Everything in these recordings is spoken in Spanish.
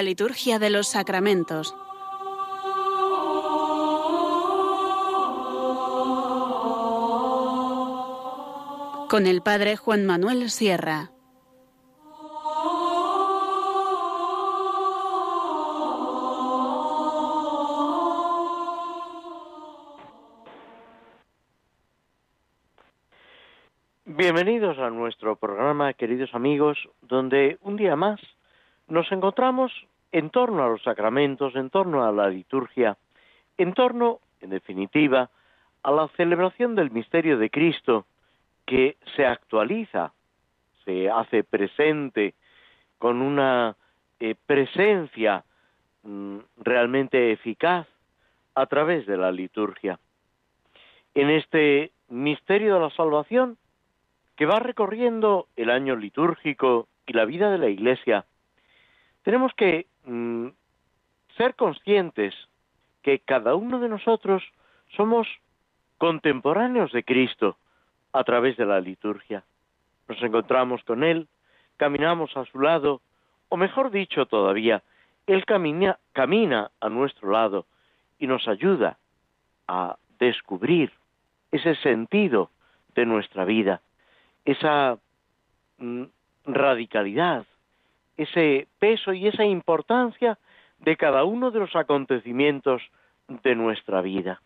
La liturgia de los sacramentos. Con el Padre Juan Manuel Sierra. Bienvenidos a nuestro programa, queridos amigos, donde un día más nos encontramos en torno a los sacramentos, en torno a la liturgia, en torno, en definitiva, a la celebración del misterio de Cristo que se actualiza, se hace presente con una eh, presencia mm, realmente eficaz a través de la liturgia. En este misterio de la salvación, que va recorriendo el año litúrgico y la vida de la Iglesia, tenemos que mm, ser conscientes que cada uno de nosotros somos contemporáneos de Cristo a través de la liturgia. Nos encontramos con Él, caminamos a su lado, o mejor dicho todavía, Él camina, a nuestro lado y nos ayuda a descubrir ese sentido de nuestra vida, esa mm, radicalidad ese peso y esa importancia de cada uno de los acontecimientos de nuestra vida.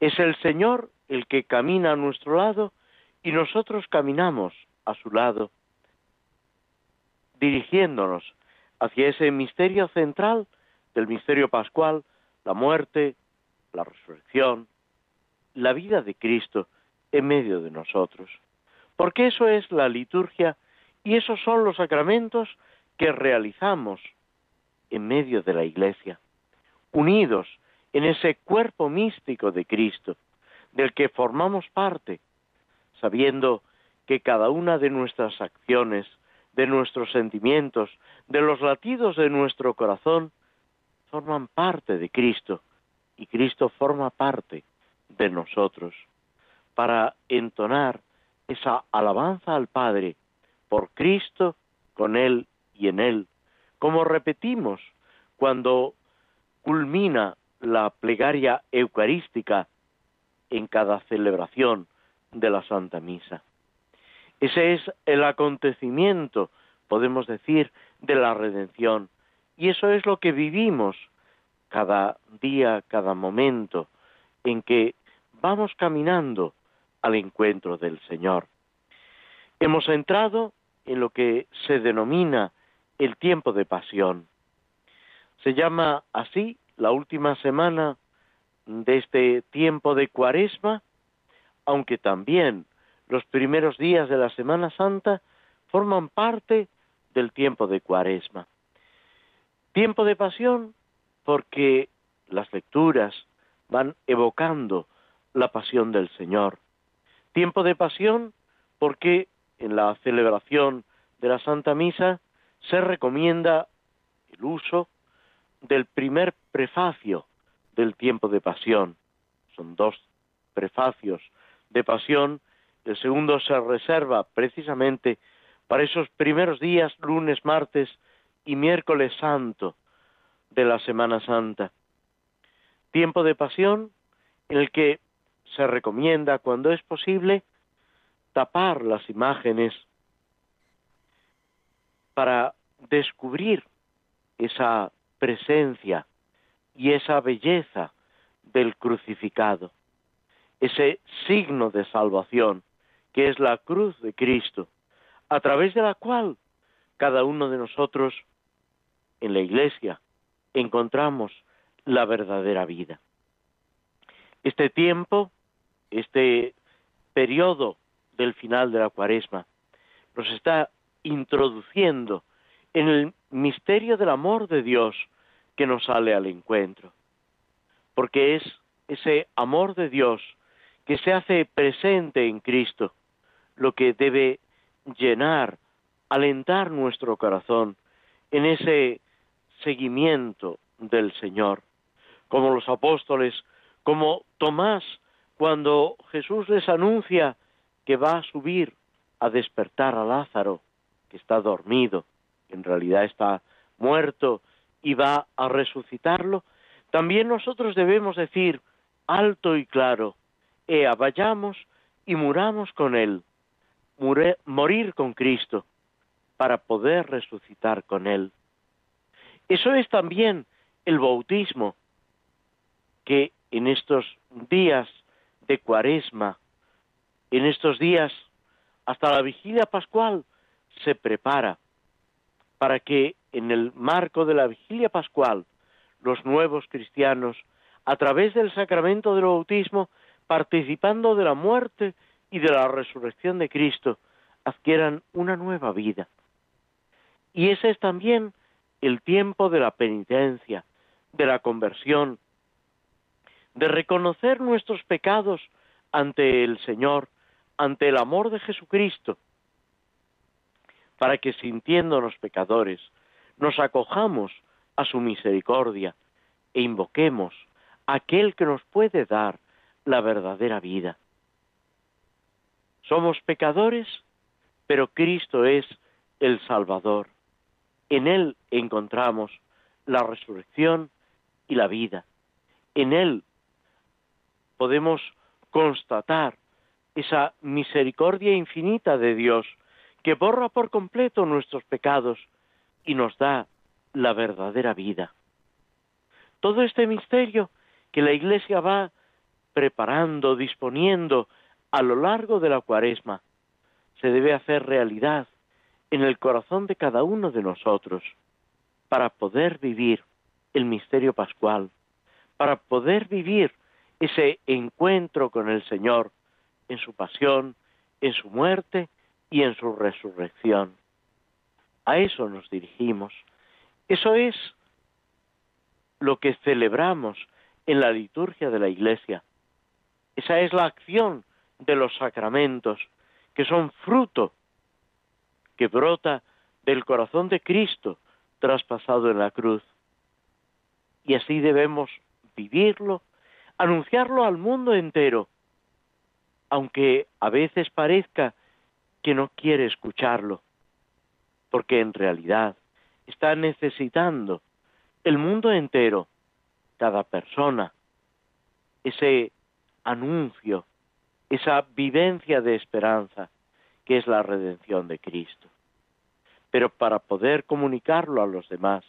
Es el Señor el que camina a nuestro lado y nosotros caminamos a su lado, dirigiéndonos hacia ese misterio central del misterio pascual, la muerte, la resurrección, la vida de Cristo en medio de nosotros. Porque eso es la liturgia y esos son los sacramentos que realizamos en medio de la Iglesia, unidos en ese cuerpo místico de Cristo, del que formamos parte, sabiendo que cada una de nuestras acciones, de nuestros sentimientos, de los latidos de nuestro corazón, forman parte de Cristo. Y Cristo forma parte de nosotros, para entonar esa alabanza al Padre por Cristo, con Él y en Él, como repetimos cuando culmina la plegaria eucarística en cada celebración de la Santa Misa. Ese es el acontecimiento, podemos decir, de la redención. Y eso es lo que vivimos cada día, cada momento en que vamos caminando al encuentro del Señor. Hemos entrado en lo que se denomina el tiempo de pasión. Se llama así la última semana de este tiempo de cuaresma, aunque también los primeros días de la Semana Santa forman parte del tiempo de cuaresma. Tiempo de pasión porque las lecturas van evocando la pasión del Señor. Tiempo de pasión porque en la celebración de la Santa Misa se recomienda el uso del primer prefacio del tiempo de pasión. Son dos prefacios de pasión. El segundo se reserva precisamente para esos primeros días, lunes, martes y miércoles santo de la Semana Santa. Tiempo de pasión en el que se recomienda, cuando es posible, tapar las imágenes para descubrir esa presencia y esa belleza del crucificado, ese signo de salvación que es la cruz de Cristo, a través de la cual cada uno de nosotros en la iglesia encontramos la verdadera vida. Este tiempo, este periodo del final de la cuaresma, nos está introduciendo en el misterio del amor de Dios que nos sale al encuentro. Porque es ese amor de Dios que se hace presente en Cristo lo que debe llenar, alentar nuestro corazón en ese seguimiento del Señor. Como los apóstoles, como Tomás, cuando Jesús les anuncia que va a subir a despertar a Lázaro, que está dormido, en realidad está muerto y va a resucitarlo, también nosotros debemos decir alto y claro, Ea, vayamos y muramos con Él, morir con Cristo, para poder resucitar con Él. Eso es también el bautismo, que en estos días de cuaresma, en estos días hasta la vigilia pascual, se prepara para que en el marco de la vigilia pascual los nuevos cristianos, a través del sacramento del bautismo, participando de la muerte y de la resurrección de Cristo, adquieran una nueva vida. Y ese es también el tiempo de la penitencia, de la conversión, de reconocer nuestros pecados ante el Señor, ante el amor de Jesucristo, para que sintiéndonos pecadores, nos acojamos a su misericordia e invoquemos a aquel que nos puede dar la verdadera vida. Somos pecadores, pero Cristo es el Salvador. En Él encontramos la resurrección y la vida. En Él podemos constatar esa misericordia infinita de Dios que borra por completo nuestros pecados y nos da la verdadera vida. Todo este misterio que la Iglesia va preparando, disponiendo a lo largo de la cuaresma, se debe hacer realidad en el corazón de cada uno de nosotros para poder vivir el misterio pascual, para poder vivir ese encuentro con el Señor en su pasión, en su muerte y en su resurrección. A eso nos dirigimos. Eso es lo que celebramos en la liturgia de la Iglesia. Esa es la acción de los sacramentos, que son fruto que brota del corazón de Cristo traspasado en la cruz. Y así debemos vivirlo, anunciarlo al mundo entero, aunque a veces parezca que no quiere escucharlo, porque en realidad está necesitando el mundo entero, cada persona, ese anuncio, esa vivencia de esperanza que es la redención de Cristo. Pero para poder comunicarlo a los demás,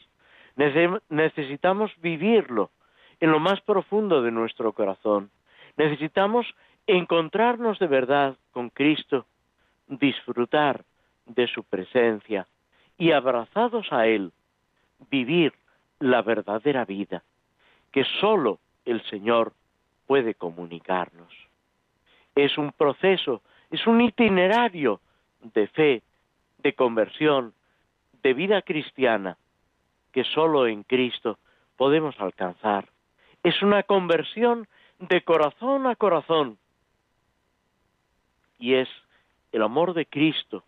necesitamos vivirlo en lo más profundo de nuestro corazón. Necesitamos encontrarnos de verdad con Cristo, disfrutar de su presencia y abrazados a Él, vivir la verdadera vida que sólo el Señor puede comunicarnos. Es un proceso, es un itinerario de fe, de conversión, de vida cristiana, que sólo en Cristo podemos alcanzar. Es una conversión de corazón a corazón. Y es el amor de Cristo,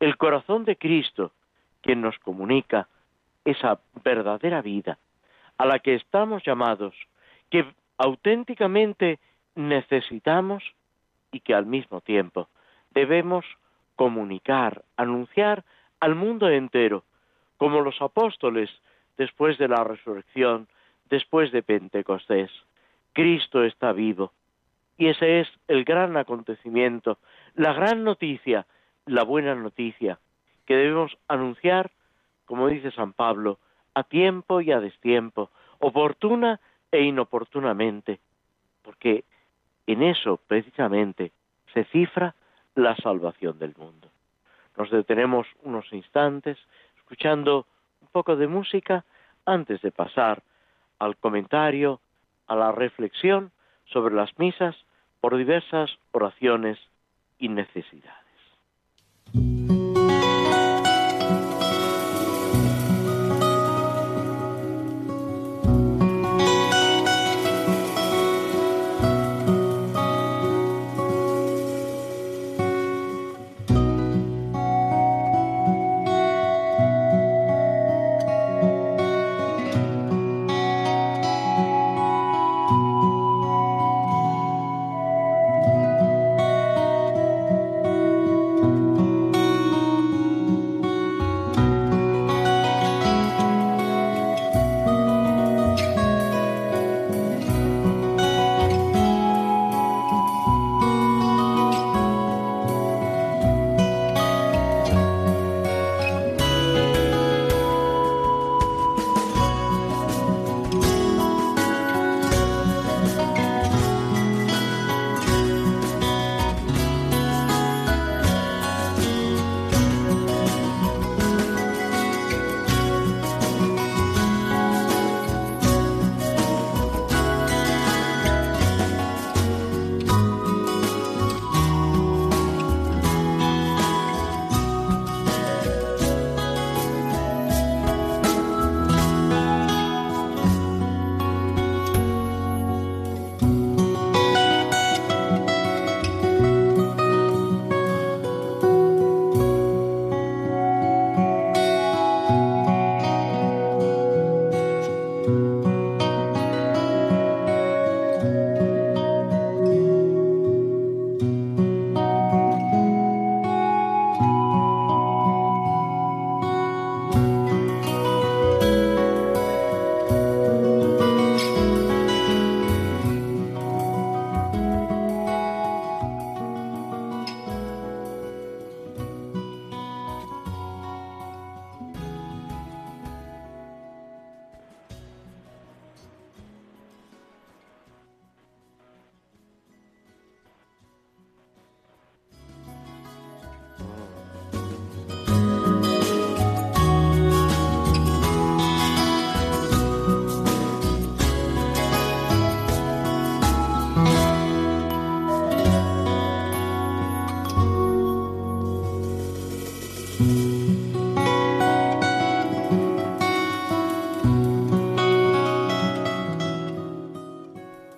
el corazón de Cristo, quien nos comunica esa verdadera vida a la que estamos llamados, que auténticamente necesitamos y que al mismo tiempo debemos comunicar, anunciar al mundo entero, como los apóstoles después de la resurrección, después de Pentecostés. Cristo está vivo. Y ese es el gran acontecimiento, la gran noticia, la buena noticia, que debemos anunciar, como dice San Pablo, a tiempo y a destiempo, oportuna e inoportunamente, porque en eso precisamente se cifra la salvación del mundo. Nos detenemos unos instantes escuchando un poco de música antes de pasar al comentario, a la reflexión sobre las misas por diversas oraciones y necesidades.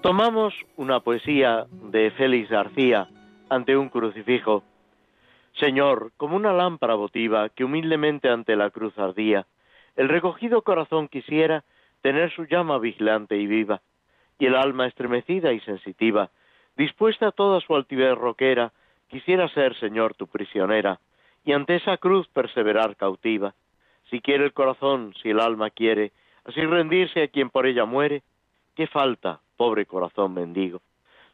Tomamos una poesía de Félix García ante un crucifijo. Señor, como una lámpara votiva que humildemente ante la cruz ardía, el recogido corazón quisiera tener su llama vigilante y viva, y el alma estremecida y sensitiva, dispuesta a toda su altivez roquera, quisiera ser, Señor, tu prisionera, y ante esa cruz perseverar cautiva. Si quiere el corazón, si el alma quiere, así rendirse a quien por ella muere, ¿qué falta, pobre corazón mendigo?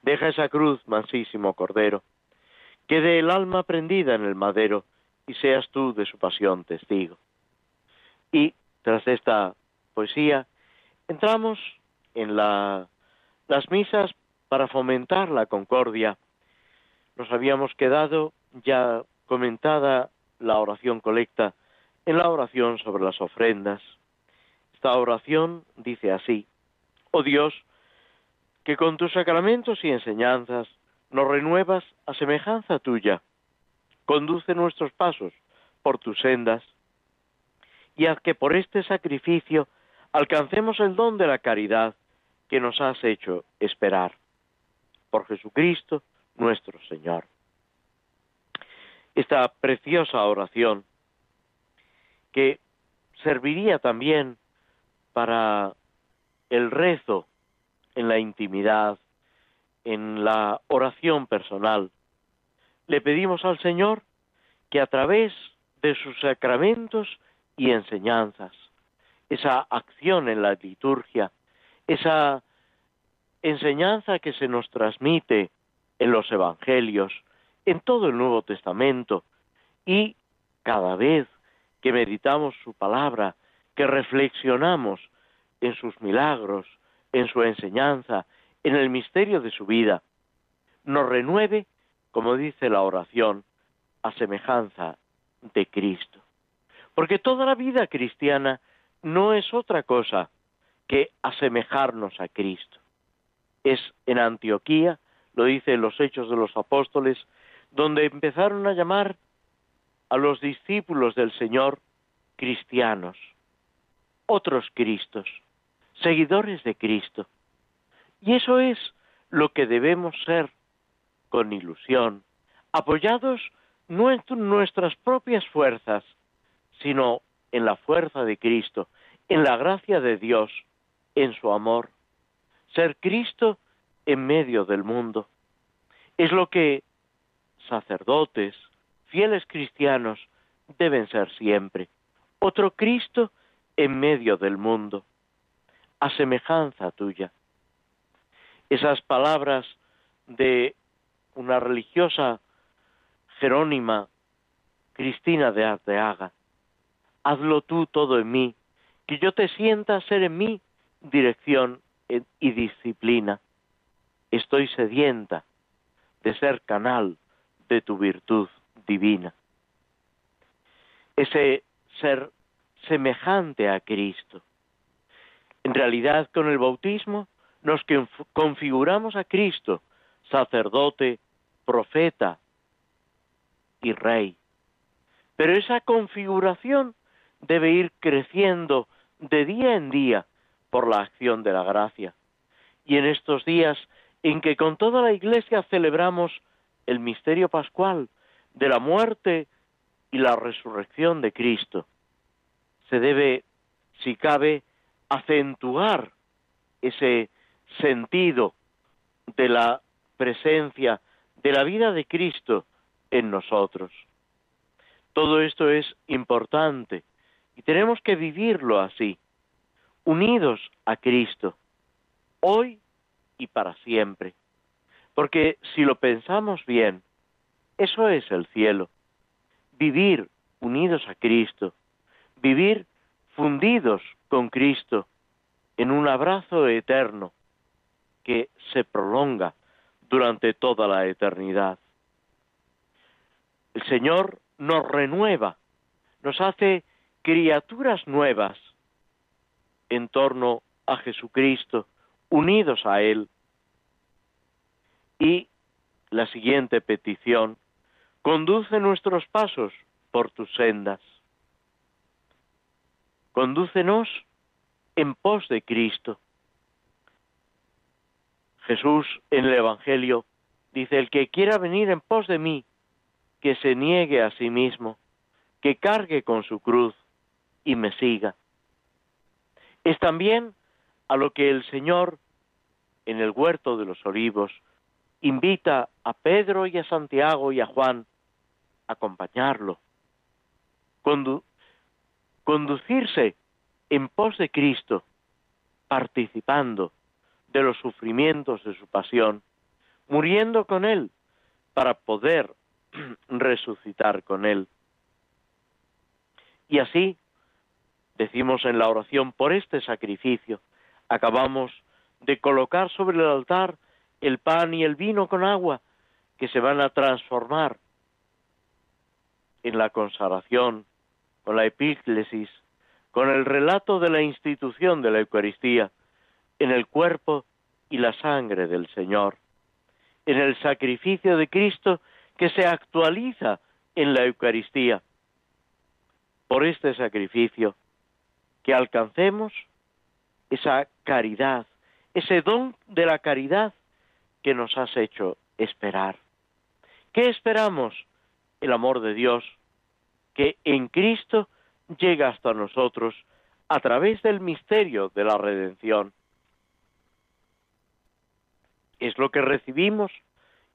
Deja esa cruz, mansísimo cordero, quede el alma prendida en el madero, y seas tú de su pasión testigo. Y tras esta poesía, entramos en las misas para fomentar la concordia. Nos habíamos quedado ya comentada la oración colecta en la oración sobre las ofrendas. Esta oración dice así, Oh Dios, que con tus sacramentos y enseñanzas nos renuevas a semejanza tuya, conduce nuestros pasos por tus sendas y haz que por este sacrificio alcancemos el don de la caridad que nos has hecho esperar. Por Jesucristo nuestro Señor. Esta preciosa oración que serviría también para el rezo en la intimidad, en la oración personal. Le pedimos al Señor que a través de sus sacramentos y enseñanzas, esa acción en la liturgia, esa enseñanza que se nos transmite en los Evangelios, en todo el Nuevo Testamento, y cada vez que meditamos su palabra, que reflexionamos en sus milagros, en su enseñanza, en el misterio de su vida, nos renueve, como dice la oración, a semejanza de Cristo. Porque toda la vida cristiana no es otra cosa que asemejarnos a Cristo. Es en Antioquía, lo dice en los Hechos de los Apóstoles, donde empezaron a llamar a los discípulos del Señor cristianos, otros Cristos, seguidores de Cristo. Y eso es lo que debemos ser con ilusión, apoyados no en nuestras propias fuerzas, sino en la fuerza de Cristo, en la gracia de Dios, en su amor. Ser Cristo en medio del mundo. Es lo que sacerdotes, fieles cristianos deben ser siempre. Otro Cristo en medio del mundo, a semejanza tuya. Esas palabras de una religiosa Jerónima Cristina de Arteaga. Hazlo tú todo en mí, que yo te sienta ser en mí dirección y disciplina. Estoy sedienta de ser canal de tu virtud divina. Ese ser semejante a Cristo. En realidad, con el bautismo nos configuramos a Cristo, sacerdote, profeta y rey. Pero esa configuración debe ir creciendo de día en día por la acción de la gracia. Y en estos días en que con toda la Iglesia celebramos el misterio pascual de la muerte y la resurrección de Cristo, se debe, si cabe, acentuar ese sentido de la presencia de la vida de Cristo en nosotros. Todo esto es importante y tenemos que vivirlo así, unidos a Cristo, hoy y para siempre. Porque si lo pensamos bien, eso es el cielo. Vivir unidos a Cristo, vivir fundidos con Cristo en un abrazo eterno que se prolonga durante toda la eternidad. El Señor nos renueva, nos hace criaturas nuevas en torno a Jesucristo, unidos a Él. Y la siguiente petición, conduce nuestros pasos por tus sendas. Condúcenos en pos de Cristo. Jesús en el Evangelio dice, el que quiera venir en pos de mí, que se niegue a sí mismo, que cargue con su cruz y me siga. Es también a lo que el Señor en el huerto de los olivos invita a Pedro y a Santiago y a Juan a acompañarlo, conducirse en pos de Cristo, participando de los sufrimientos de su pasión, muriendo con Él para poder resucitar con Él. Y así, decimos en la oración, por este sacrificio, acabamos de colocar sobre el altar el pan y el vino con agua que se van a transformar en la consagración, con la epíclesis, con el relato de la institución de la Eucaristía, en el cuerpo y la sangre del Señor, en el sacrificio de Cristo que se actualiza en la Eucaristía. Por este sacrificio, que alcancemos esa caridad, ese don de la caridad que nos has hecho esperar. ¿Qué esperamos? El amor de Dios, que en Cristo llega hasta nosotros a través del misterio de la redención. Es lo que recibimos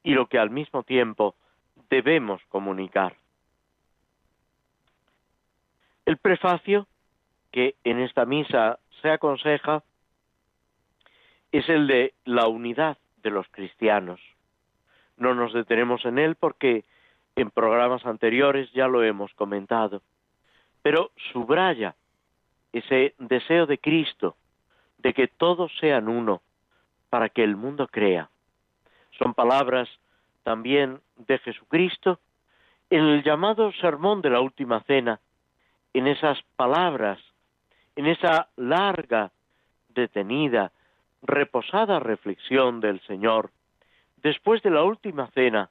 y lo que al mismo tiempo debemos comunicar. El prefacio que en esta misa se aconseja es el de la unidad de los cristianos. No nos detenemos en él porque en programas anteriores ya lo hemos comentado, pero subraya ese deseo de Cristo de que todos sean uno para que el mundo crea. Son palabras también de Jesucristo en el llamado sermón de la última cena, en esas palabras, en esa larga, detenida, reposada reflexión del Señor después de la última cena,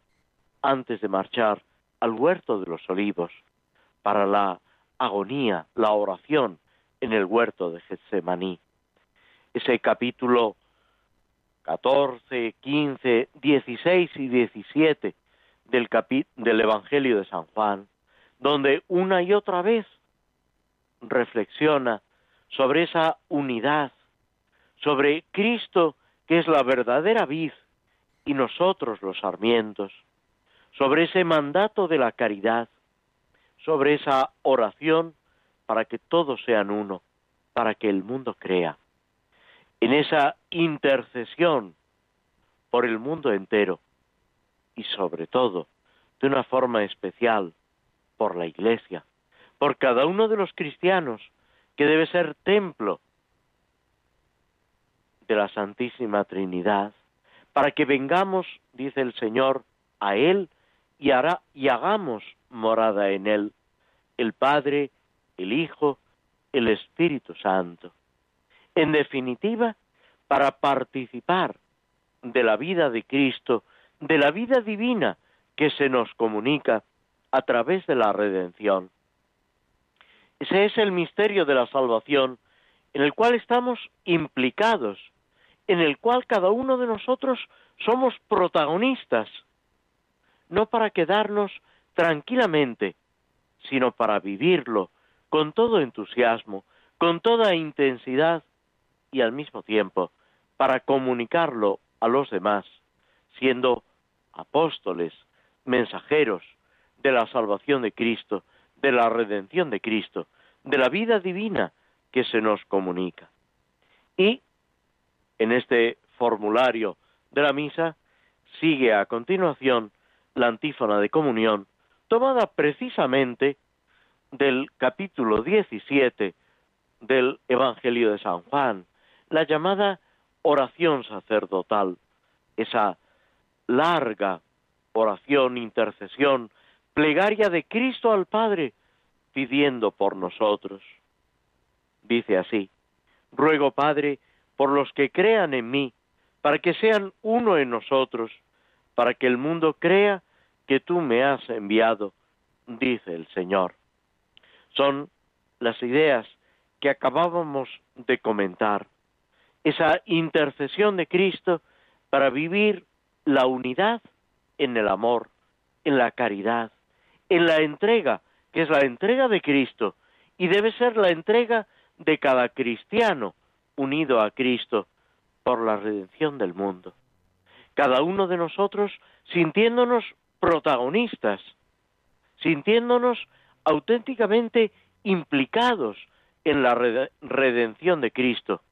antes de marchar al huerto de los olivos, para la agonía, la oración en el huerto de Getsemaní. Ese capítulo 14, 15, 16 y 17 del, del Evangelio de San Juan, donde una y otra vez reflexiona sobre esa unidad sobre Cristo, que es la verdadera vid, y nosotros los sarmientos, sobre ese mandato de la caridad, sobre esa oración para que todos sean uno, para que el mundo crea, en esa intercesión por el mundo entero y sobre todo, de una forma especial, por la Iglesia, por cada uno de los cristianos, que debe ser templo de la Santísima Trinidad, para que vengamos, dice el Señor, a Él y, hagamos morada en Él, el Padre, el Hijo, el Espíritu Santo. En definitiva, para participar de la vida de Cristo, de la vida divina que se nos comunica a través de la redención. Ese es el misterio de la salvación en el cual estamos implicados en el cual cada uno de nosotros somos protagonistas, no para quedarnos tranquilamente, sino para vivirlo con todo entusiasmo, con toda intensidad y al mismo tiempo para comunicarlo a los demás, siendo apóstoles, mensajeros de la salvación de Cristo, de la redención de Cristo, de la vida divina que se nos comunica. Y en este formulario de la misa sigue a continuación la antífona de comunión, tomada precisamente del capítulo 17 del Evangelio de San Juan, la llamada oración sacerdotal, esa larga oración, intercesión, plegaria de Cristo al Padre, pidiendo por nosotros. Dice así, ruego Padre, por los que crean en mí, para que sean uno en nosotros, para que el mundo crea que tú me has enviado, dice el Señor. Son las ideas que acabábamos de comentar, esa intercesión de Cristo para vivir la unidad en el amor, en la caridad, en la entrega, que es la entrega de Cristo, y debe ser la entrega de cada cristiano unido a Cristo por la redención del mundo. Cada uno de nosotros sintiéndonos protagonistas, sintiéndonos auténticamente implicados en la redención de Cristo,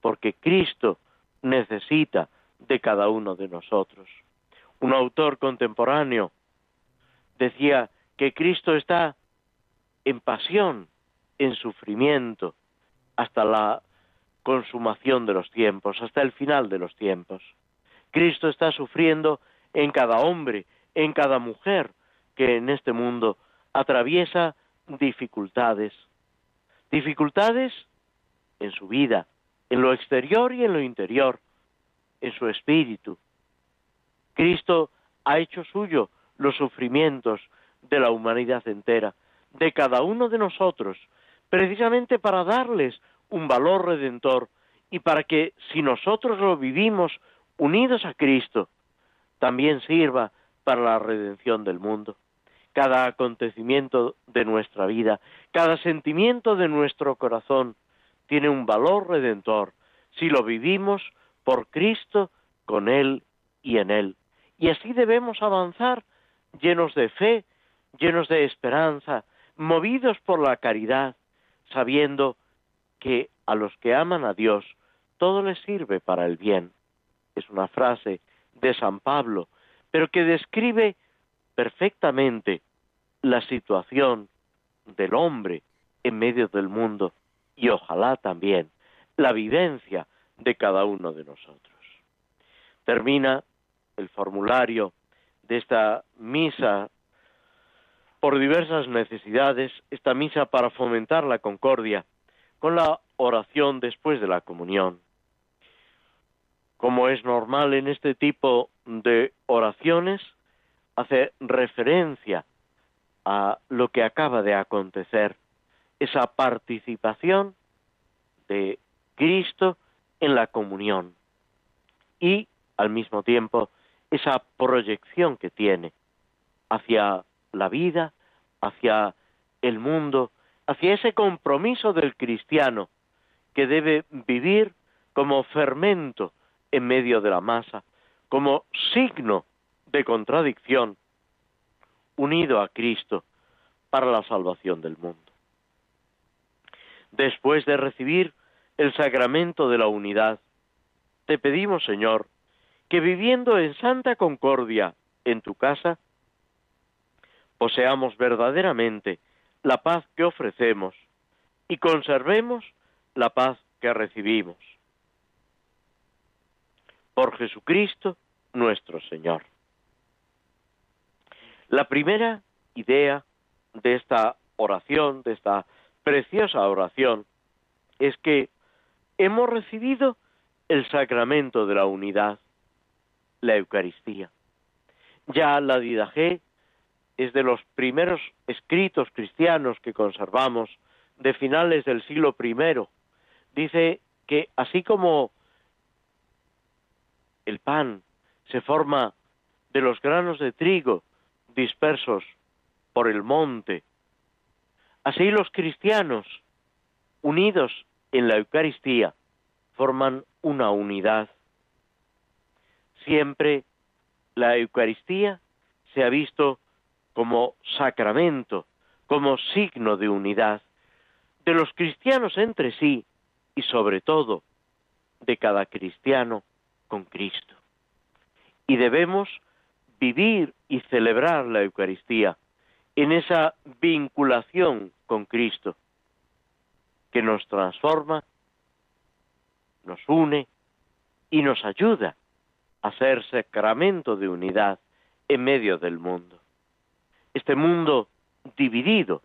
porque Cristo necesita de cada uno de nosotros. Un autor contemporáneo decía que Cristo está en pasión, en sufrimiento, hasta la consumación de los tiempos, hasta el final de los tiempos. Cristo está sufriendo en cada hombre, en cada mujer que en este mundo atraviesa dificultades. Dificultades en su vida, en lo exterior y en lo interior, en su espíritu. Cristo ha hecho suyo los sufrimientos de la humanidad entera, de cada uno de nosotros, precisamente para darles un valor redentor y para que si nosotros lo vivimos unidos a Cristo, también sirva para la redención del mundo. Cada acontecimiento de nuestra vida, cada sentimiento de nuestro corazón tiene un valor redentor si lo vivimos por Cristo, con Él y en Él. Y así debemos avanzar llenos de fe, llenos de esperanza, movidos por la caridad, sabiendo que a los que aman a Dios todo les sirve para el bien. Es una frase de San Pablo, pero que describe perfectamente la situación del hombre en medio del mundo y ojalá también la vivencia de cada uno de nosotros. Termina el formulario de esta misa por diversas necesidades, esta misa para fomentar la concordia, con la oración después de la comunión. Como es normal en este tipo de oraciones, hace referencia a lo que acaba de acontecer, esa participación de Cristo en la comunión y al mismo tiempo esa proyección que tiene hacia la vida, hacia el mundo, hacia ese compromiso del cristiano que debe vivir como fermento en medio de la masa, como signo de contradicción, unido a Cristo para la salvación del mundo. Después de recibir el sacramento de la unidad, te pedimos, Señor, que viviendo en santa concordia en tu casa, poseamos verdaderamente la paz que ofrecemos y conservemos la paz que recibimos. Por Jesucristo nuestro Señor. La primera idea de esta oración, de esta preciosa oración, es que hemos recibido el sacramento de la unidad, la Eucaristía. Ya la Didajé es de los primeros escritos cristianos que conservamos de finales del siglo I. Dice que así como el pan se forma de los granos de trigo dispersos por el monte, así los cristianos, unidos en la Eucaristía, forman una unidad. Siempre la Eucaristía se ha visto como sacramento, como signo de unidad de los cristianos entre sí y sobre todo de cada cristiano con Cristo. Y debemos vivir y celebrar la Eucaristía en esa vinculación con Cristo que nos transforma, nos une y nos ayuda a ser sacramento de unidad en medio del mundo este mundo dividido,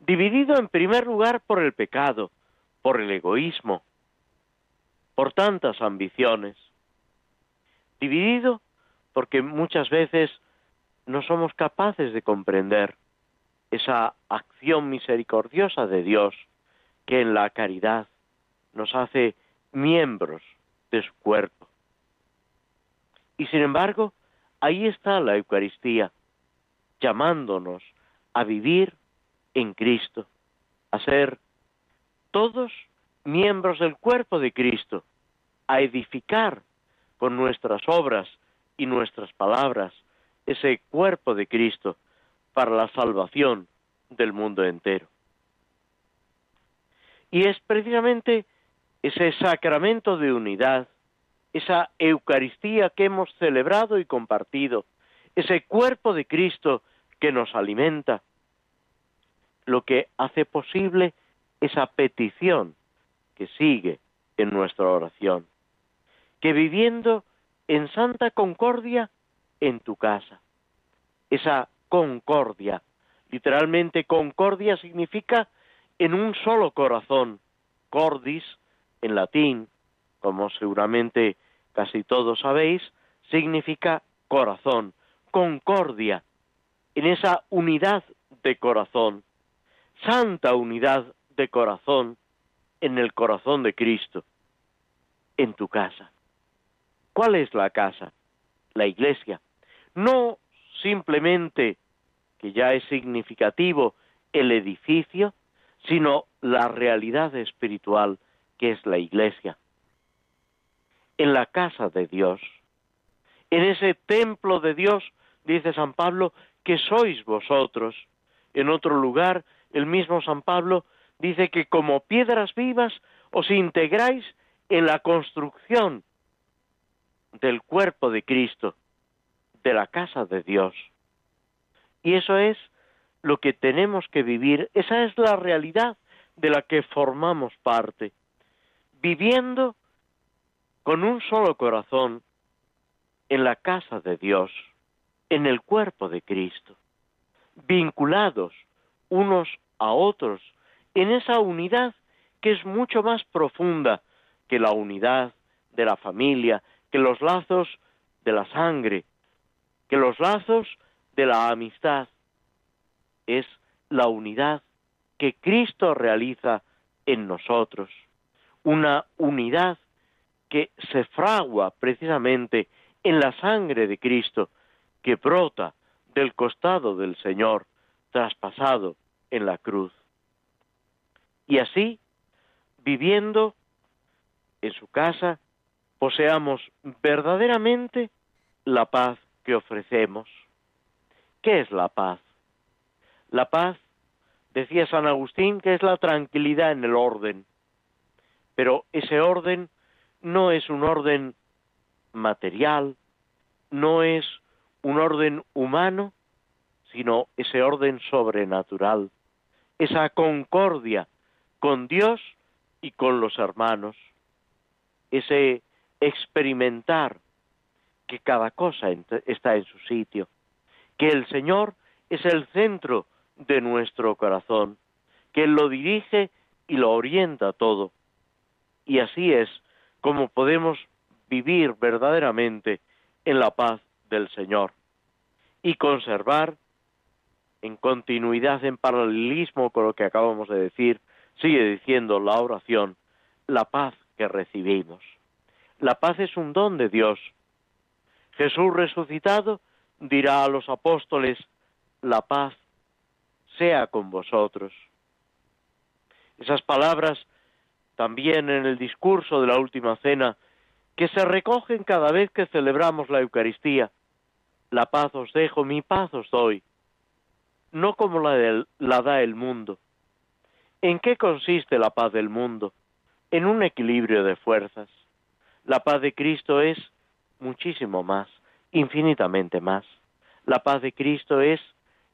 dividido en primer lugar por el pecado, por el egoísmo, por tantas ambiciones, dividido porque muchas veces no somos capaces de comprender esa acción misericordiosa de Dios que en la caridad nos hace miembros de su cuerpo. Y sin embargo, ahí está la Eucaristía, llamándonos a vivir en Cristo, a ser todos miembros del cuerpo de Cristo, a edificar con nuestras obras y nuestras palabras ese cuerpo de Cristo para la salvación del mundo entero. Y es precisamente ese sacramento de unidad, esa Eucaristía que hemos celebrado y compartido, ese cuerpo de Cristo que nos alimenta, lo que hace posible esa petición que sigue en nuestra oración, que viviendo en santa concordia en tu casa, esa concordia, literalmente concordia significa en un solo corazón, cordis en latín, como seguramente casi todos sabéis, significa corazón, concordia, en esa unidad de corazón, santa unidad de corazón en el corazón de Cristo, en tu casa. ¿Cuál es la casa? La iglesia. No simplemente, que ya es significativo, el edificio, sino la realidad espiritual que es la iglesia. En la casa de Dios, en ese templo de Dios, dice San Pablo, que sois vosotros. En otro lugar, el mismo San Pablo dice que como piedras vivas os integráis en la construcción del cuerpo de Cristo, de la casa de Dios. Y eso es lo que tenemos que vivir, esa es la realidad de la que formamos parte, viviendo con un solo corazón en la casa de Dios, en el cuerpo de Cristo, vinculados unos a otros en esa unidad que es mucho más profunda que la unidad de la familia, que los lazos de la sangre, que los lazos de la amistad. Es la unidad que Cristo realiza en nosotros, una unidad que se fragua precisamente en la sangre de Cristo que brota del costado del Señor traspasado en la cruz y así, viviendo en su casa, poseamos verdaderamente la paz que ofrecemos. ¿Qué es la paz? La paz, decía San Agustín, que es la tranquilidad en el orden, pero ese orden no es un orden material, no es un orden humano, sino ese orden sobrenatural, esa concordia con Dios y con los hermanos. Ese experimentar que cada cosa está en su sitio, que el Señor es el centro de nuestro corazón, que Él lo dirige y lo orienta todo. Y así es como podemos vivir verdaderamente en la paz del Señor y conservar en continuidad, en paralelismo con lo que acabamos de decir, sigue diciendo la oración, la paz que recibimos. La paz es un don de Dios. Jesús resucitado dirá a los apóstoles, la paz sea con vosotros. Esas palabras también en el discurso de la última cena, que se recogen cada vez que celebramos la Eucaristía. La paz os dejo, mi paz os doy, no como la, la da el mundo. ¿En qué consiste la paz del mundo? En un equilibrio de fuerzas. La paz de Cristo es muchísimo más, infinitamente más. La paz de Cristo es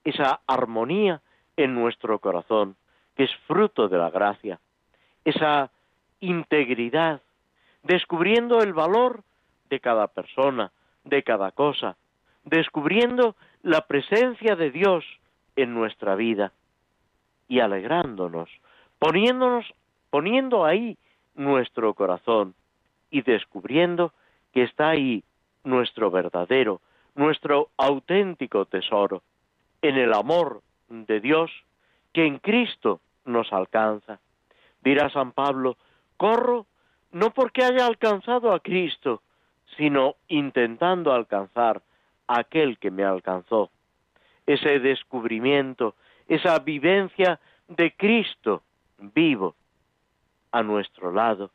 esa armonía en nuestro corazón, que es fruto de la gracia, esa integridad, descubriendo el valor de cada persona, de cada cosa, descubriendo la presencia de Dios en nuestra vida y alegrándonos, poniéndonos, poniendo ahí nuestro corazón y descubriendo que está ahí nuestro verdadero, nuestro auténtico tesoro, en el amor de Dios que en Cristo nos alcanza. Dirá San Pablo, corro no porque haya alcanzado a Cristo, sino intentando alcanzar a aquel que me alcanzó. Ese descubrimiento, esa vivencia de Cristo vivo a nuestro lado,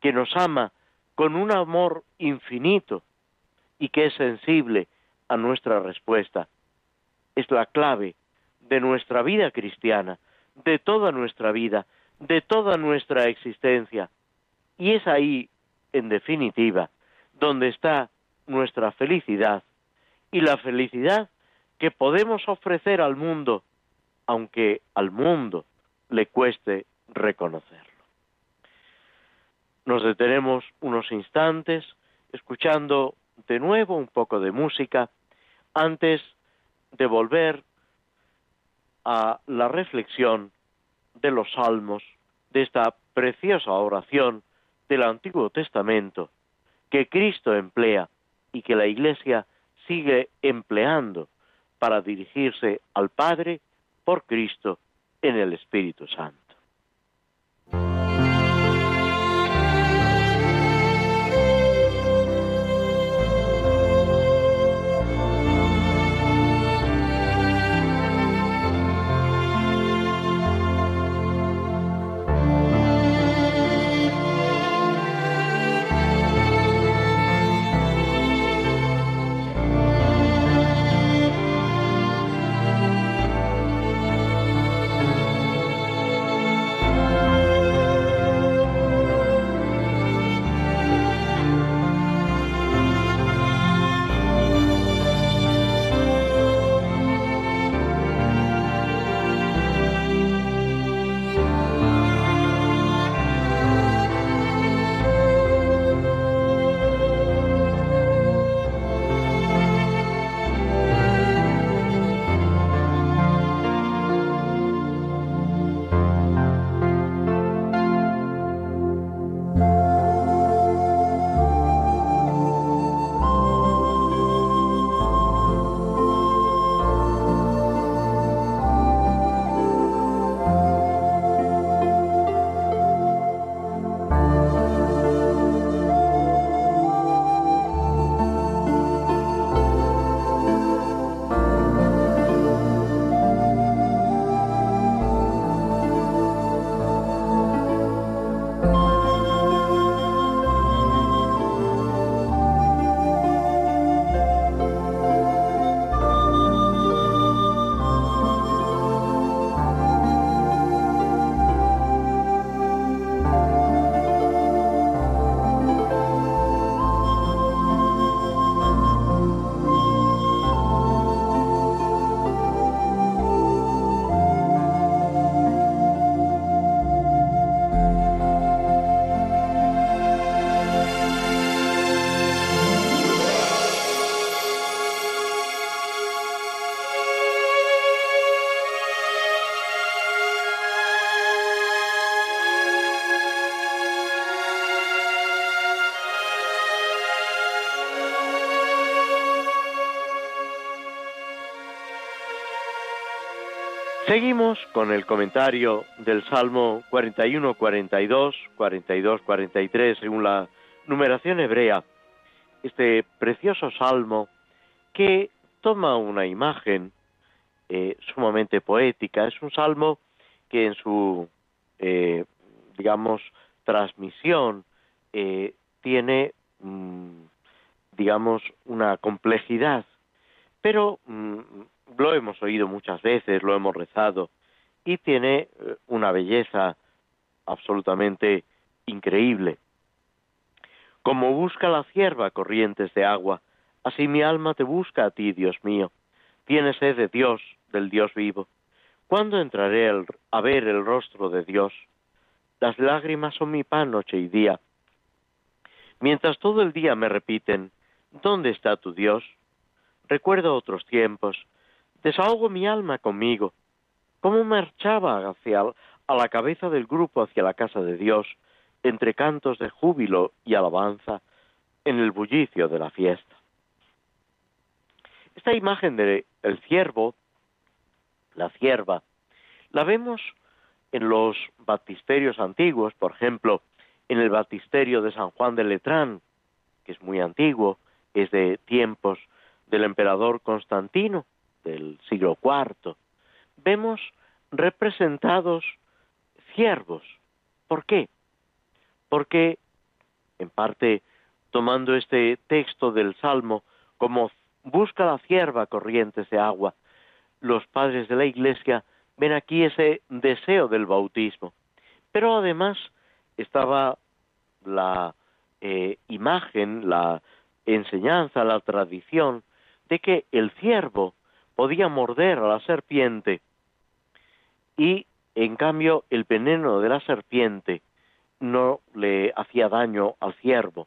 que nos ama con un amor infinito y que es sensible a nuestra respuesta. Es la clave de nuestra vida cristiana, de toda nuestra vida, de toda nuestra existencia. Y es ahí, en definitiva, donde está nuestra felicidad y la felicidad que podemos ofrecer al mundo, aunque al mundo le cueste reconocerlo. Nos detenemos unos instantes escuchando de nuevo un poco de música antes de volver a la reflexión de los salmos, de esta preciosa oración del Antiguo Testamento que Cristo emplea y que la Iglesia sigue empleando para dirigirse al Padre por Cristo en el Espíritu Santo. Seguimos con el comentario del Salmo 41, 42, 42, 43, según la numeración hebrea. Este precioso salmo que toma una imagen eh, sumamente poética. Es un salmo que en su, eh, digamos, transmisión eh, tiene, mm, digamos, una complejidad, pero mm, lo hemos oído muchas veces, lo hemos rezado, y tiene eh, una belleza absolutamente increíble. Como busca la cierva corrientes de agua, así mi alma te busca a ti, Dios mío. Tienes sed de Dios, del Dios vivo. ¿Cuándo entraré a ver el rostro de Dios? Las lágrimas son mi pan noche y día. Mientras todo el día me repiten, ¿dónde está tu Dios? Recuerdo otros tiempos, Desahogo mi alma conmigo. ¿Cómo marchaba hacia a la cabeza del grupo hacia la casa de Dios, entre cantos de júbilo y alabanza, en el bullicio de la fiesta? Esta imagen del el ciervo la cierva, la vemos en los baptisterios antiguos, por ejemplo, en el baptisterio de San Juan de Letrán, que es muy antiguo, es de tiempos del emperador Constantino, del siglo IV, vemos representados ciervos. ¿Por qué? Porque, en parte, tomando este texto del Salmo como busca la cierva corrientes de agua, los padres de la Iglesia ven aquí ese deseo del bautismo. Pero además estaba la eh, imagen, la enseñanza, la tradición de que el ciervo podía morder a la serpiente y en cambio el veneno de la serpiente no le hacía daño al ciervo.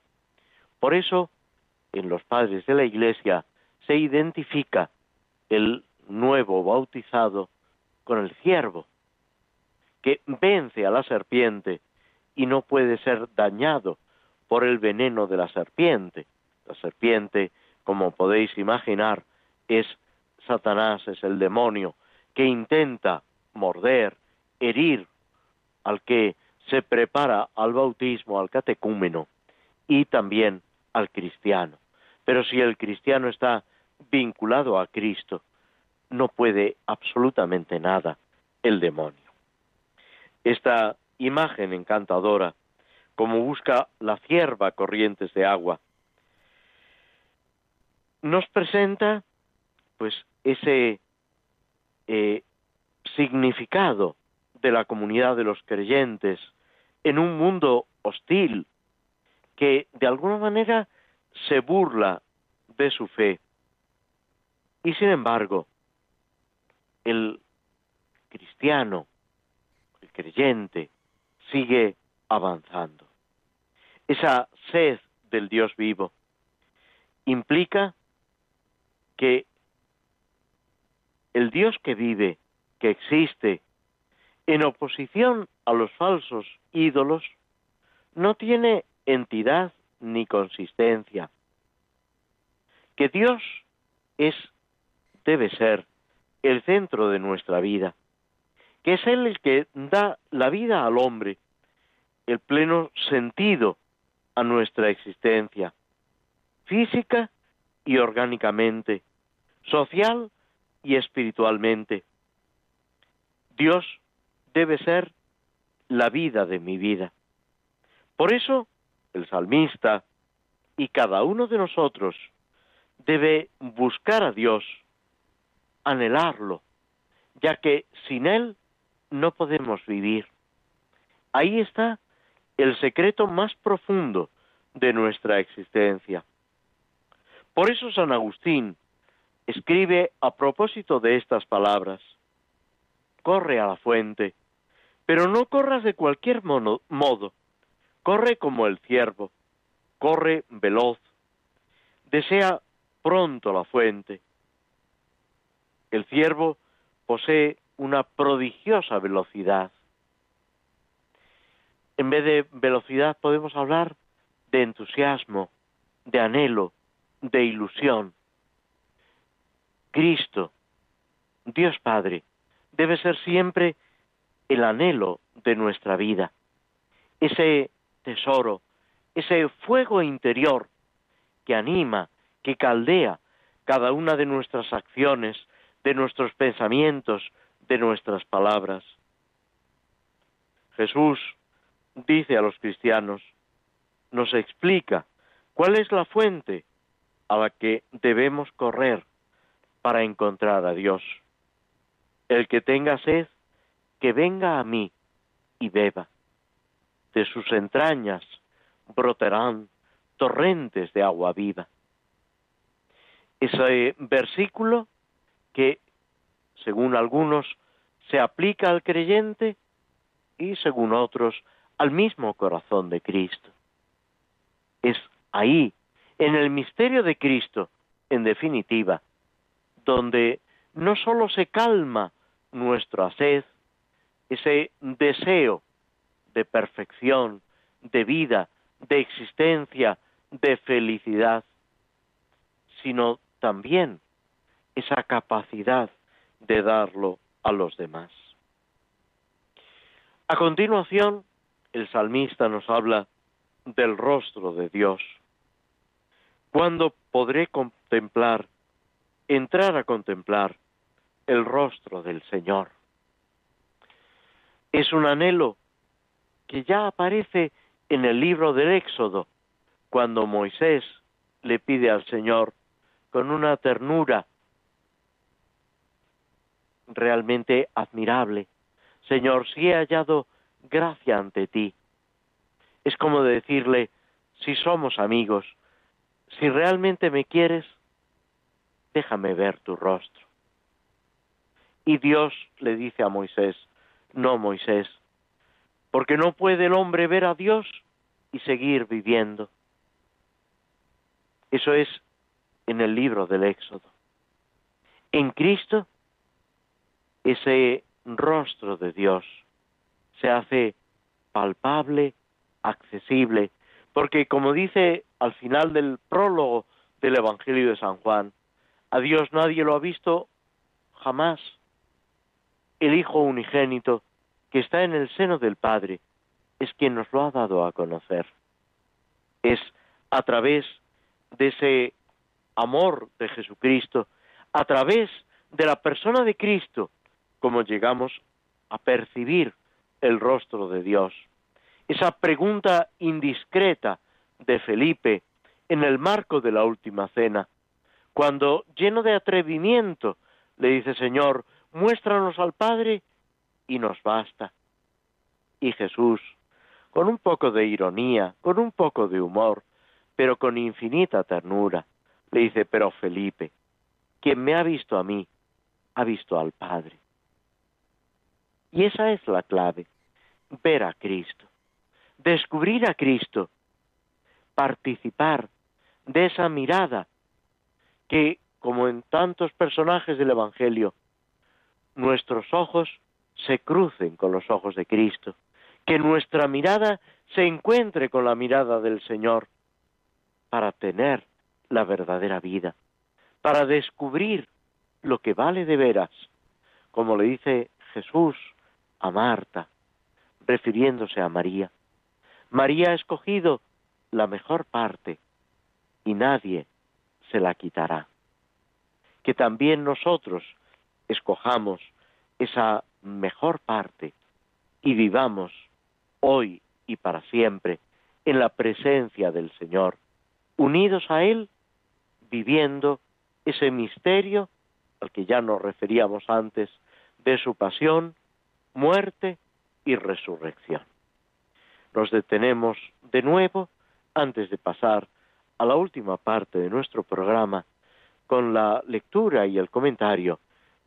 Por eso, en los padres de la Iglesia se identifica el nuevo bautizado con el ciervo, que vence a la serpiente y no puede ser dañado por el veneno de la serpiente. La serpiente, como podéis imaginar, es Satanás, es el demonio, que intenta morder, herir al que se prepara al bautismo, al catecúmeno y también al cristiano. Pero si el cristiano está vinculado a Cristo, no puede absolutamente nada el demonio. Esta imagen encantadora, como busca la cierva corrientes de agua, nos presenta pues ese eh, significado de la comunidad de los creyentes en un mundo hostil que de alguna manera se burla de su fe. Y sin embargo, el cristiano, el creyente, sigue avanzando. Esa sed del Dios vivo implica que el Dios que vive, que existe, en oposición a los falsos ídolos, no tiene entidad ni consistencia. Que Dios es, debe ser, el centro de nuestra vida, que es Él el que da la vida al hombre, el pleno sentido a nuestra existencia, física y orgánicamente, social y espiritualmente. Dios debe ser la vida de mi vida. Por eso, el salmista y cada uno de nosotros debe buscar a Dios, anhelarlo, ya que sin Él no podemos vivir. Ahí está el secreto más profundo de nuestra existencia. Por eso San Agustín escribe a propósito de estas palabras, corre a la fuente, pero no corras de cualquier modo, corre como el ciervo, corre veloz, desea pronto la fuente. El ciervo posee una prodigiosa velocidad. En vez de velocidad podemos hablar de entusiasmo, de anhelo, de ilusión. Cristo, Dios Padre, debe ser siempre el anhelo de nuestra vida, ese tesoro, ese fuego interior que anima, que caldea cada una de nuestras acciones, de nuestros pensamientos, de nuestras palabras. Jesús dice a los cristianos, nos explica cuál es la fuente a la que debemos correr para encontrar a Dios. El que tenga sed, que venga a mí y beba. De sus entrañas brotarán torrentes de agua viva. Ese versículo que, según algunos, se aplica al creyente y, según otros, al mismo corazón de Cristo. Es ahí, en el misterio de Cristo, en definitiva, donde no sólo se calma nuestra sed, ese deseo de perfección, de vida, de existencia, de felicidad, sino también esa capacidad de darlo a los demás. A continuación, el salmista nos habla del rostro de Dios. ¿Cuándo podré contemplar, entrar a contemplar el rostro del Señor? Es un anhelo que ya aparece en el libro del Éxodo, cuando Moisés le pide al Señor con una ternura realmente admirable, Señor, si he hallado gracia ante ti. Es como decirle, si somos amigos, si realmente me quieres, déjame ver tu rostro. Y Dios le dice a Moisés, no Moisés, porque no puede el hombre ver a Dios y seguir viviendo. Eso es en el libro del Éxodo. En Cristo, ese rostro de Dios se hace palpable, accesible, porque como dice al final del prólogo del Evangelio de San Juan, a Dios nadie lo ha visto jamás. El Hijo unigénito que está en el seno del Padre es quien nos lo ha dado a conocer. Es a través de ese amor de Jesucristo, a través de la persona de Cristo, como llegamos a percibir el rostro de Dios. Esa pregunta indiscreta de Felipe en el marco de la última cena, cuando lleno de atrevimiento le dice Señor, muéstranos al Padre y nos basta. Y Jesús, con un poco de ironía, con un poco de humor, pero con infinita ternura, le dice, pero Felipe, quien me ha visto a mí, ha visto al Padre. Y esa es la clave, ver a Cristo, descubrir a Cristo, participar de esa mirada que, como en tantos personajes del Evangelio, nuestros ojos se crucen con los ojos de Cristo, que nuestra mirada se encuentre con la mirada del Señor para tener la verdadera vida, para descubrir lo que vale de veras, como le dice Jesús a Marta, refiriéndose a María. María ha escogido la mejor parte y nadie se la quitará. Que también nosotros escojamos esa mejor parte y vivamos hoy y para siempre en la presencia del Señor, unidos a Él, viviendo ese misterio al que ya nos referíamos antes, de su pasión, muerte y resurrección. Nos detenemos de nuevo antes de pasar a la última parte de nuestro programa con la lectura y el comentario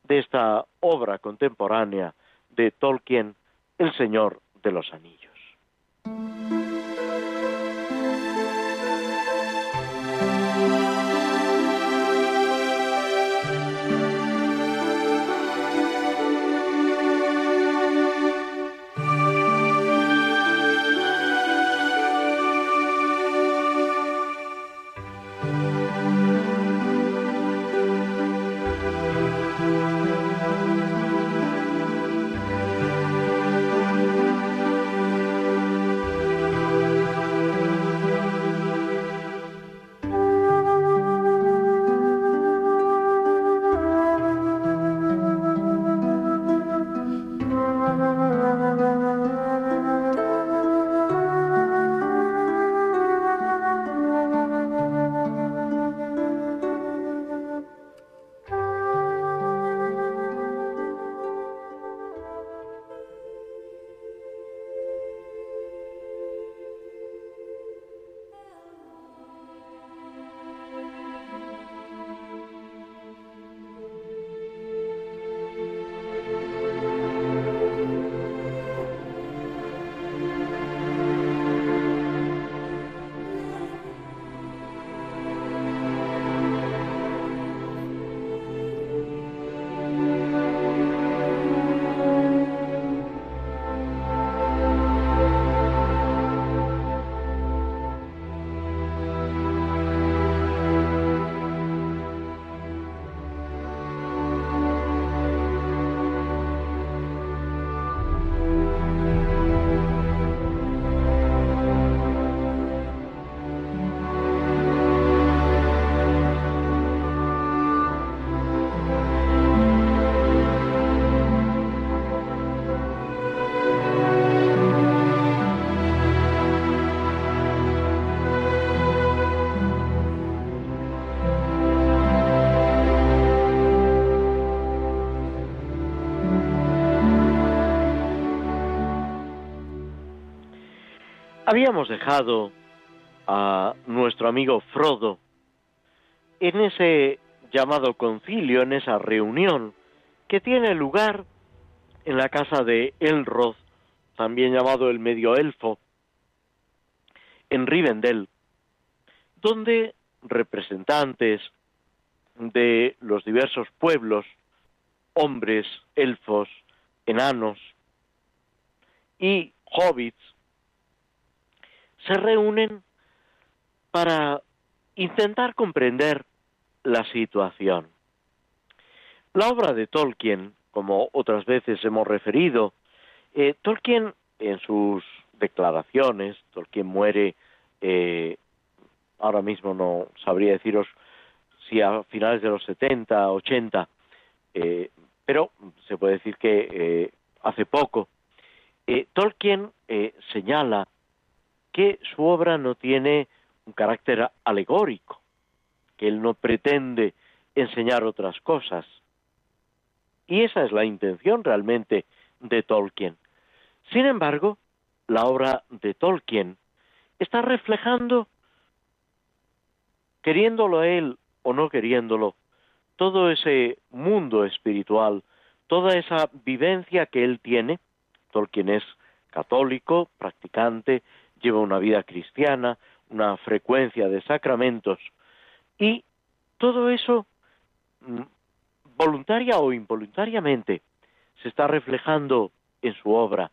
de esta obra contemporánea de Tolkien, El Señor de los Anillos. Habíamos dejado a nuestro amigo Frodo en ese llamado concilio, en esa reunión que tiene lugar en la casa de Elrod, también llamado el medio elfo, en Rivendell, donde representantes de los diversos pueblos, hombres, elfos, enanos y hobbits, se reúnen para intentar comprender la situación. La obra de Tolkien, como otras veces hemos referido, eh, Tolkien en sus declaraciones, Tolkien muere, eh, ahora mismo no sabría deciros si a finales de los 70, 80, eh, pero se puede decir que hace poco, Tolkien señala que su obra no tiene un carácter alegórico, que él no pretende enseñar otras cosas. Y esa es la intención realmente de Tolkien. Sin embargo, la obra de Tolkien está reflejando, queriéndolo él o no queriéndolo, todo ese mundo espiritual, toda esa vivencia que él tiene. Tolkien es católico, practicante, lleva una vida cristiana, una frecuencia de sacramentos y todo eso mm, voluntaria o involuntariamente se está reflejando en su obra,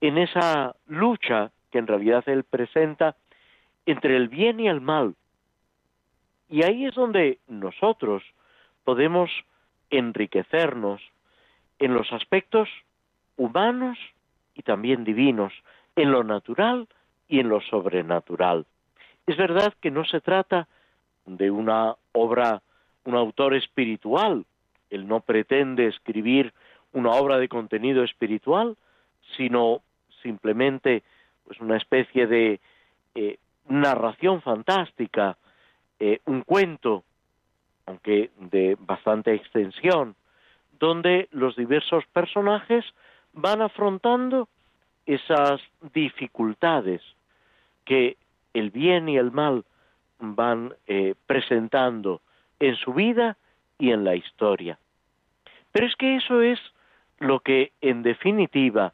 en esa lucha que en realidad él presenta entre el bien y el mal. Y ahí es donde nosotros podemos enriquecernos en los aspectos humanos y también divinos, en lo natural y en lo sobrenatural. Es verdad que no se trata de una obra, un autor espiritual. Él no pretende escribir una obra de contenido espiritual, sino simplemente pues una especie de eh, narración fantástica, eh, un cuento, aunque de bastante extensión, donde los diversos personajes van afrontando esas dificultades que el bien y el mal van eh, presentando en su vida y en la historia. Pero es que eso es lo que en definitiva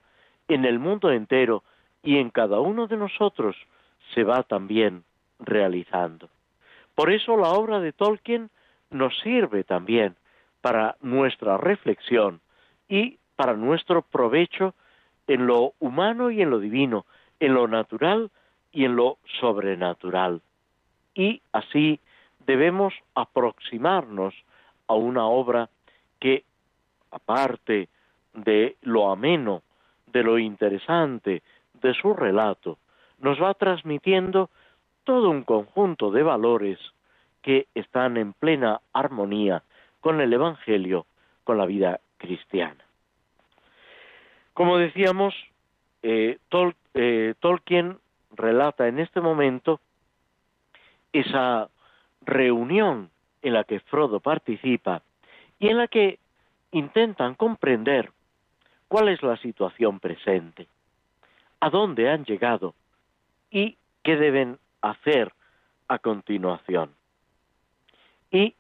en el mundo entero y en cada uno de nosotros se va también realizando. Por eso la obra de Tolkien nos sirve también para nuestra reflexión y para nuestro provecho en lo humano y en lo divino, en lo natural y en lo sobrenatural. Y así debemos aproximarnos a una obra que, aparte de lo ameno, de lo interesante de su relato, nos va transmitiendo todo un conjunto de valores que están en plena armonía con el Evangelio, con la vida cristiana. Como decíamos, eh, eh, Tolkien relata en este momento esa reunión en la que Frodo participa y en la que intentan comprender cuál es la situación presente, a dónde han llegado y qué deben hacer a continuación. Y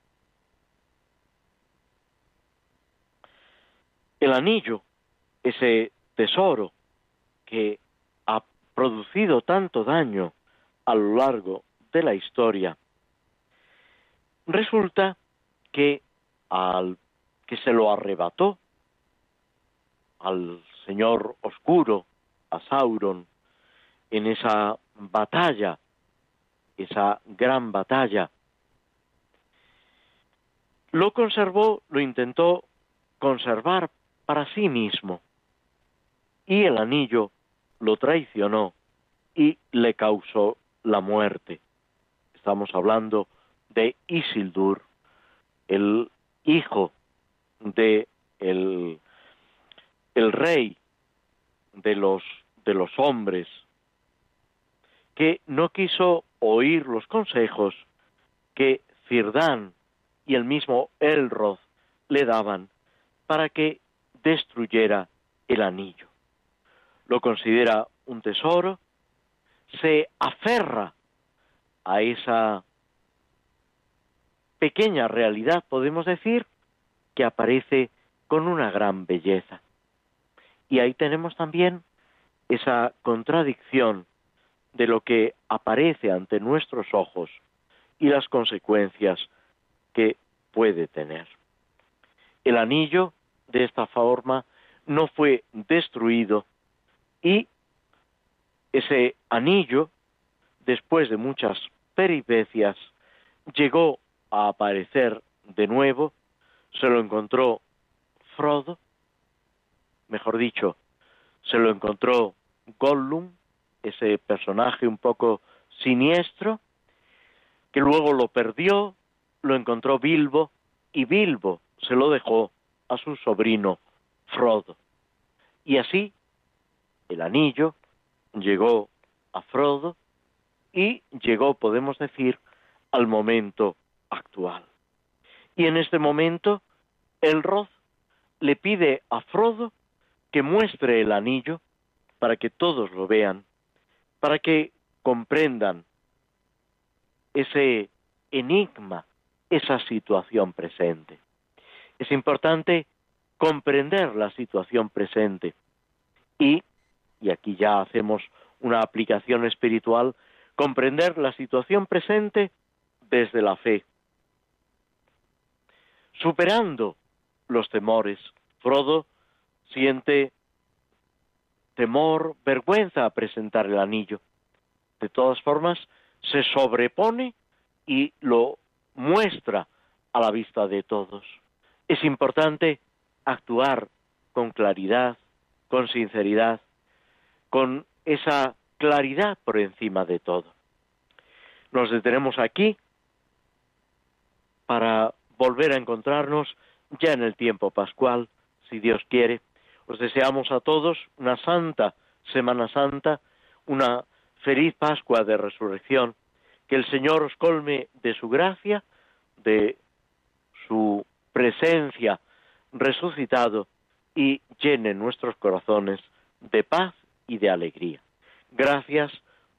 el anillo ese tesoro que producido tanto daño a lo largo de la historia, resulta que al que se lo arrebató al señor oscuro, a Sauron, en esa batalla, esa gran batalla, lo conservó, lo intentó conservar para sí mismo. Y el anillo lo traicionó y le causó la muerte. Estamos hablando de Isildur, el hijo de el, rey de los de los hombres que no quiso oír los consejos que Cirdán y el mismo Elrod le daban para que destruyera el anillo lo considera un tesoro, se aferra a esa pequeña realidad, podemos decir, que aparece con una gran belleza. Y ahí tenemos también esa contradicción de lo que aparece ante nuestros ojos y las consecuencias que puede tener. El anillo, de esta forma, no fue destruido y ese anillo, después de muchas peripecias, llegó a aparecer de nuevo, se lo encontró Frodo, mejor dicho, se lo encontró Gollum, ese personaje un poco siniestro, que luego lo perdió, lo encontró Bilbo, y Bilbo se lo dejó a su sobrino Frodo. Y así el anillo llegó a Frodo y llegó, podemos decir, al momento actual. Y en este momento, el Roz le pide a Frodo que muestre el anillo para que todos lo vean, para que comprendan ese enigma, esa situación presente. Es importante comprender la situación presente y, y aquí ya hacemos una aplicación espiritual, comprender la situación presente desde la fe, superando los temores. Frodo siente temor, vergüenza a presentar el anillo. De todas formas, se sobrepone y lo muestra a la vista de todos. Es importante actuar con claridad, con sinceridad, con esa claridad por encima de todo. Nos detenemos aquí para volver a encontrarnos ya en el tiempo pascual, si Dios quiere. Os deseamos a todos una santa Semana Santa, una feliz Pascua de Resurrección, que el Señor os colme de su gracia, de su presencia resucitado y llene nuestros corazones de paz y de alegría. Gracias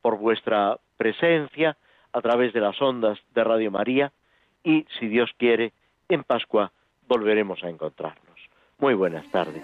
por vuestra presencia a través de las ondas de Radio María y, si Dios quiere, en Pascua volveremos a encontrarnos. Muy buenas tardes.